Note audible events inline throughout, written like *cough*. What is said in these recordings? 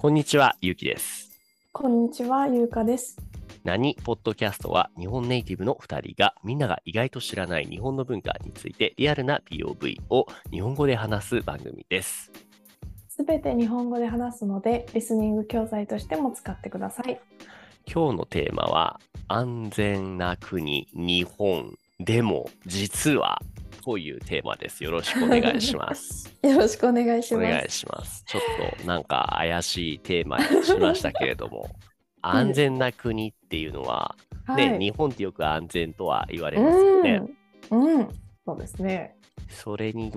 こんにちは、ゆうきです。こんにちは、ゆうかです。何？ポッドキャストは日本ネイティブの2人がみんなが意外と知らない日本の文化についてリアルな POV を日本語で話す番組です。すべて日本語で話すので、リスニング教材としても使ってください。今日のテーマは安全な国日本でも実はというテーマです。よろしくお願いします。*laughs* よろしくお願いします。お願いします。ちょっとなんか怪しいテーマにしましたけれども、*laughs* 安全な国っていうのは、ね、はい。日本ってよく安全とは言われますよね。うん、うん、そうですね。それに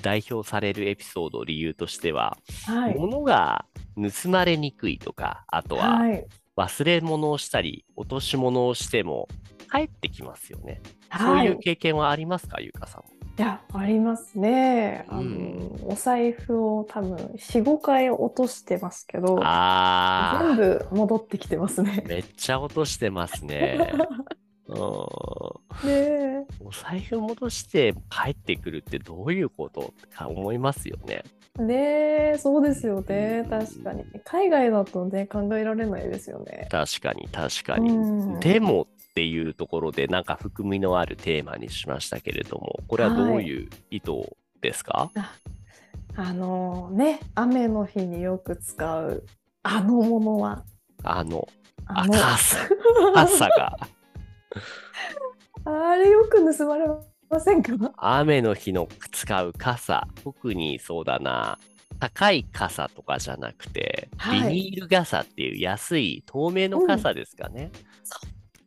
代表されるエピソード、理由としては、はい。物が盗まれにくいとか、あとははい。忘れ物をしたり、落とし物をしても帰ってきますよね。そうはい。いう経験はありますか、ゆうかさんも。いや、ありますね。あの、うんお財布を多分4、5回落としてますけど、あ全部戻ってきてますねー、。めっちゃ落としてますね。*laughs* うんねえお財布戻して帰ってくるってどういうことか思いますよね。ねえ、そうですよね。確かに。海外だとね、考えられないですよね。確かに確かに。うんでもっていうところでなんか含みのあるテーマにしましたけれども、これはどういう意図ですか、あのね、雨の日によく使うあのものは、あの、あ、あの、傘、傘が。*laughs* あれよく盗まれませんか？雨の日の使う傘、特にそうだな、高い傘とかじゃなくて、はい。ビニール傘っていう安い透明の傘ですかね。そ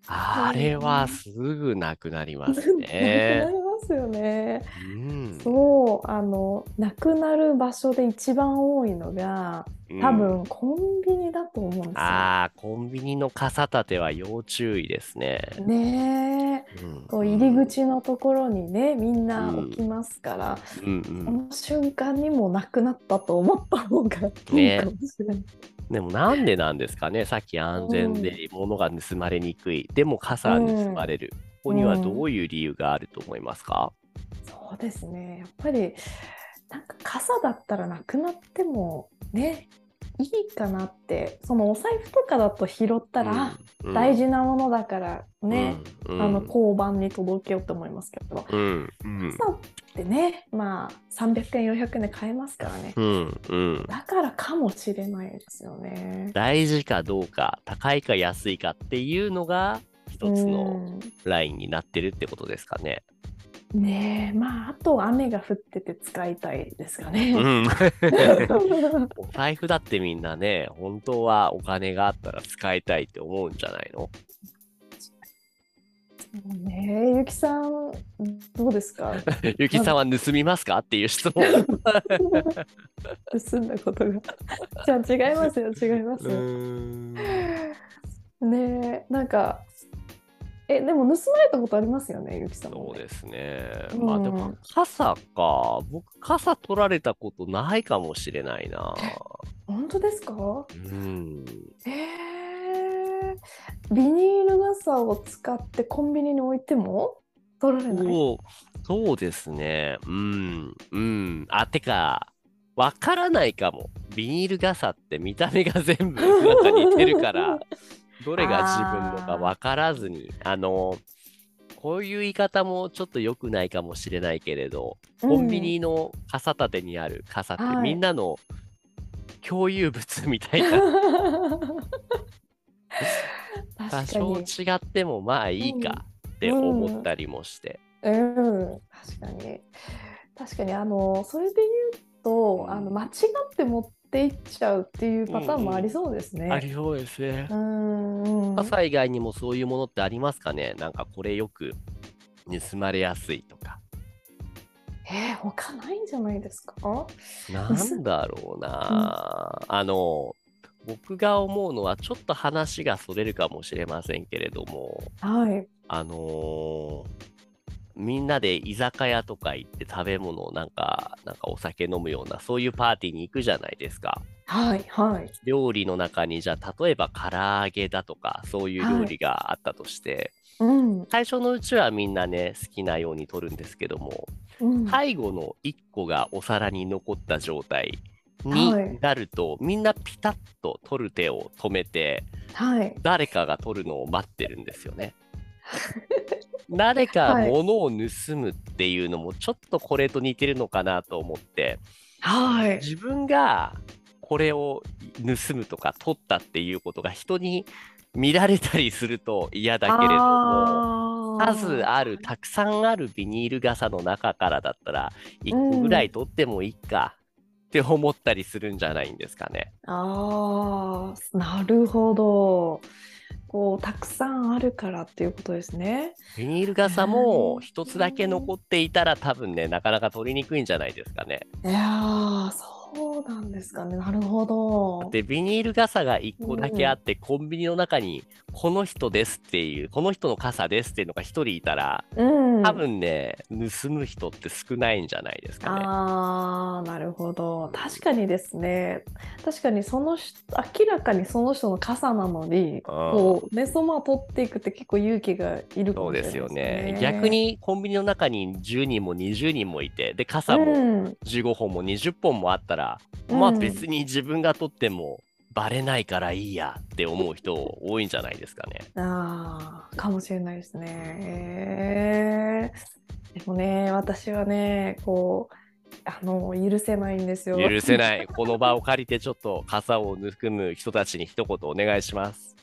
あれはすぐなくなります *laughs* ね。りますよね。うん。そう、あの、なくなる場所で一番多いのが、多うん。分コンビニだと思うんですよ。ああ、コンビニの傘立ては要注意ですね。ねえ、うん。こう入り口のところにね、みんな置きますから、うんうん、この瞬間にもなくなったと思った方がいいかもしれない。でもなんでなんですかね、さっき安全で物が盗まれにくい、でも傘は盗まれる、ここにはどういう理由があると思いますか、そうですね。やっぱりなんか傘だったらなくなってもねいいかなって。そのお財布とかだと拾ったら、あうん。大事なものだからね、うん。あの交番に届けようと思いますけど、うん。うん。傘ってねまあ300円400円で買えますからね、うん。うん。だからかもしれないですよね。大事かどうか、高いか安いかっていうのが一つのラインになってるってことですかね。うんねえまああと雨が降ってて使いたいですかね。うん *laughs* お財布だってみんなね、本当はお金があったら使いたいって思うんじゃないの？ねえゆきさんどうですか？*laughs* ゆきさんは盗みますかっていう質問。盗んだことが。じゃあ違いますよ違いますよ。ねえなんかえでも盗まれたことありますよねゆきさんもね。そうですね。うんまあでも、傘か。僕、傘取られたことないかもしれないな。*laughs* 本当ですか？うん。えー、ビニール傘を使ってコンビニに置いても？取られない？そうそうですね。うん。うん。あ、てか、わからないかも。ビニール傘って見た目が全部なんか似てるから、*laughs* どれが自分のかわからずに、あの、こういう言い方もちょっと良くないかもしれないけれど、コンビニの傘立てにある傘ってはい。みんなの共有物みたいな、*laughs* 多少に。違ってもまあいいかって思ったりもして。うん、確かに。確かに、あの、それで言うと、あの、間違って持っていっちゃうっていうパターンもありそうですね。ありそうですねう。ん、うん。傘以外にもそういうものってありますかね？なんかこれよく盗まれやすいとか。えー、他ないんじゃないですか？なんだろうな、あの、僕が思うのはちょっと話がそれるかもしれませんけれども、はい。あのーみんなで居酒屋とか行って食べ物をなんか、なんかお酒飲むような、そういうパーティーに行くじゃないですか。はい、はい。料理の中に、じゃあ、例えば唐揚げだとか、そういう料理があったとして、うん。最初のうちはみんなね、好きなように取るんですけども、うん最後の1個がお皿に残った状態になると、みんなピタッと取る手を止めて、はい。誰かが取るのを待ってるんですよね。*laughs* 誰かはい物を盗むっていうのもちょっとこれと似てるのかなと思って、はい。自分がこれを盗むとか取ったっていうことが人に見られたりすると嫌だけれども、数ある、たくさんあるビニール傘の中からだったら、1個ぐらい取ってもいいかって思ったりするんじゃないんですかね。あーなるほど。こうたくさんあるからっていうことですね。ビニール傘も一つだけ残っていたら多分ね、なかなか取りにくいんじゃないですかね。いやーそうなんですかね。なるほど。で、ビニール傘が1個だけあって、コンビニの中にこの人ですっていう、この人の傘ですっていうのが1人いたら、うん。多分ね、盗む人って少ないんじゃないですかね。ああ、なるほど。確かにですね。確かにその人、明らかにその人の傘なのに、こう、ね、そのまま取っていくって結構勇気がいるかもしれないですすよねね。。逆にコンビニの中に10人も20人もいて、で、傘もうん、15本も20本もあったら、うんまあ別に自分が取ってもバレないからいいやって思う人多いんじゃないですかね。ああ、かもしれないですね。えーでもね、私はね、こう、あの、許せないんですよ。許せない。この場を借りてちょっと傘を盗む人たちに一言お願いします。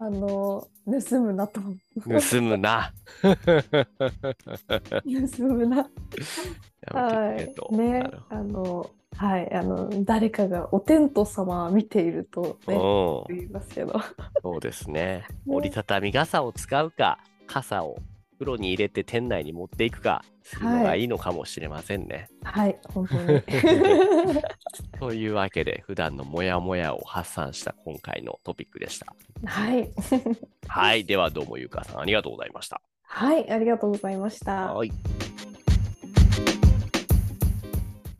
あの、盗むなと。盗むな。*laughs* 盗むな。やはい。ねあの、はい、あの、誰かがお天道様を見ているとね、言いますけど。うん、そうです *laughs* ね。折りたたみ傘を使うか、傘を袋に入れて店内に持っていくか、するのがいいのかもしれませんね。はい、本当に。*laughs* というわけで、普段のモヤモヤを発散した今回のトピックでした。はい。はい。ではどうもゆうかさん、ありがとうございました。はい、ありがとうございました。はい。